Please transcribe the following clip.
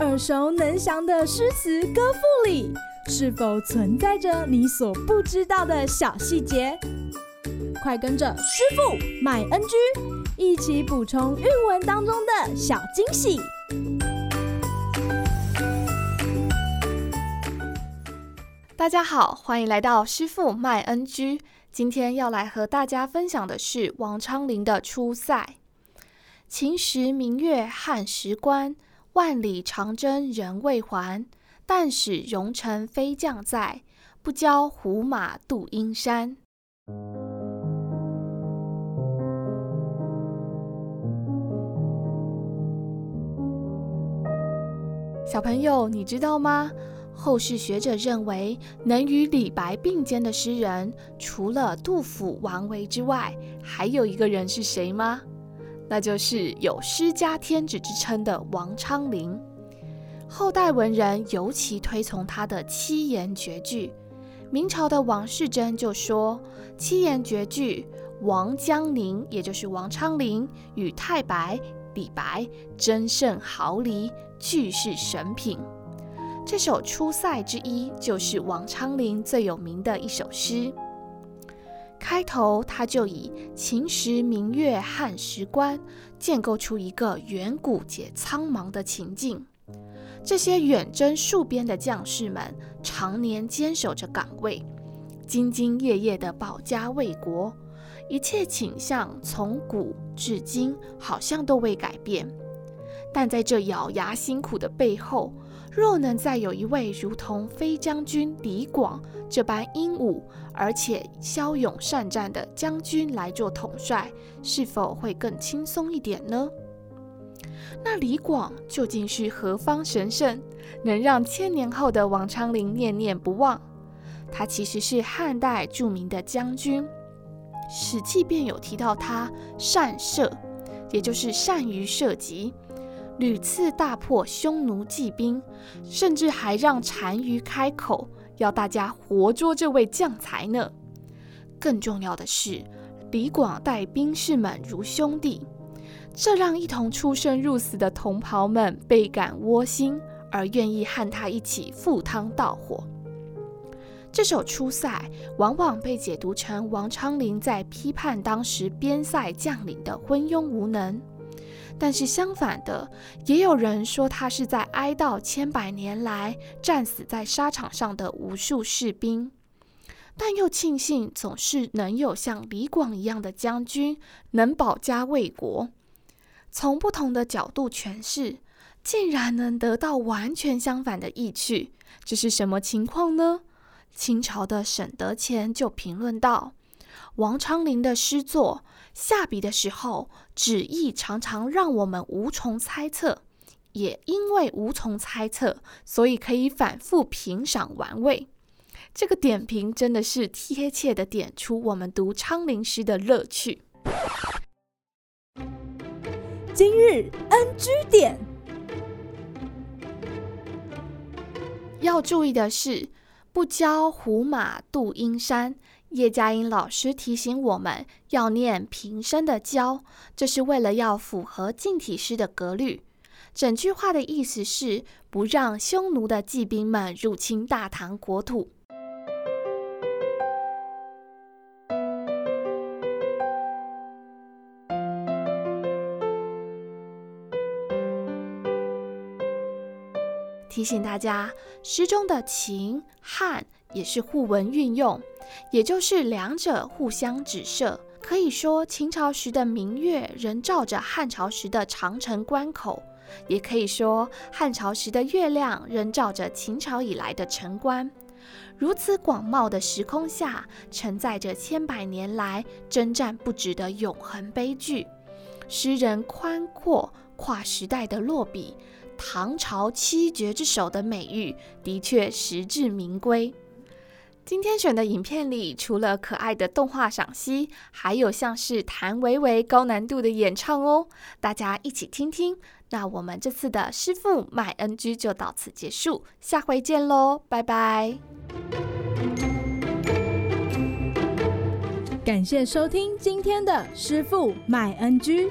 耳熟能详的诗词歌赋里，是否存在着你所不知道的小细节？快跟着师傅麦恩居一起补充韵文当中的小惊喜！大家好，欢迎来到师傅麦恩居。今天要来和大家分享的是王昌龄的《出塞》：秦时明月汉时关。万里长征人未还，但使荣城飞将在，不教胡马度阴山。小朋友，你知道吗？后世学者认为，能与李白并肩的诗人，除了杜甫、王维之外，还有一个人是谁吗？那就是有“诗家天子”之称的王昌龄。后代文人尤其推崇他的七言绝句。明朝的王士禛就说：“七言绝句，王江宁，也就是王昌龄，与太白、李白争胜毫厘，俱是神品。”这首《出塞》之一，就是王昌龄最有名的一首诗。开头他就以“秦时明月汉时关”建构出一个远古且苍茫的情境。这些远征戍边的将士们，常年坚守着岗位，兢兢业业地保家卫国，一切景象从古至今好像都未改变。但在这咬牙辛苦的背后，若能再有一位如同飞将军李广这般英武而且骁勇善战的将军来做统帅，是否会更轻松一点呢？那李广究竟是何方神圣，能让千年后的王昌龄念念不忘？他其实是汉代著名的将军，《史记》便有提到他善射，也就是善于射击。屡次大破匈奴骑兵，甚至还让单于开口要大家活捉这位将才呢。更重要的是，李广待兵士们如兄弟，这让一同出生入死的同袍们倍感窝心，而愿意和他一起赴汤蹈火。这首《出塞》往往被解读成王昌龄在批判当时边塞将领的昏庸无能。但是相反的，也有人说他是在哀悼千百年来战死在沙场上的无数士兵，但又庆幸总是能有像李广一样的将军能保家卫国。从不同的角度诠释，竟然能得到完全相反的意趣，这是什么情况呢？清朝的沈德潜就评论道：王昌龄的诗作。下笔的时候，旨意常常让我们无从猜测，也因为无从猜测，所以可以反复品赏玩味。这个点评真的是贴切的点出我们读昌龄诗的乐趣。今日 NG 点，要注意的是，不教胡马度阴山。叶嘉莹老师提醒我们要念平声的“教”，这是为了要符合近体诗的格律。整句话的意思是不让匈奴的骑兵们入侵大唐国土。提醒大家，诗中的秦汉也是互文运用，也就是两者互相指涉。可以说，秦朝时的明月仍照着汉朝时的长城关口，也可以说汉朝时的月亮仍照着秦朝以来的城关。如此广袤的时空下，承载着千百年来征战不止的永恒悲剧。诗人宽阔跨时代的落笔。唐朝七绝之首的美誉的确实至名归。今天选的影片里，除了可爱的动画赏析，还有像是谭维维高难度的演唱哦，大家一起听听。那我们这次的师傅麦恩居就到此结束，下回见喽，拜拜。感谢收听今天的师傅麦恩居。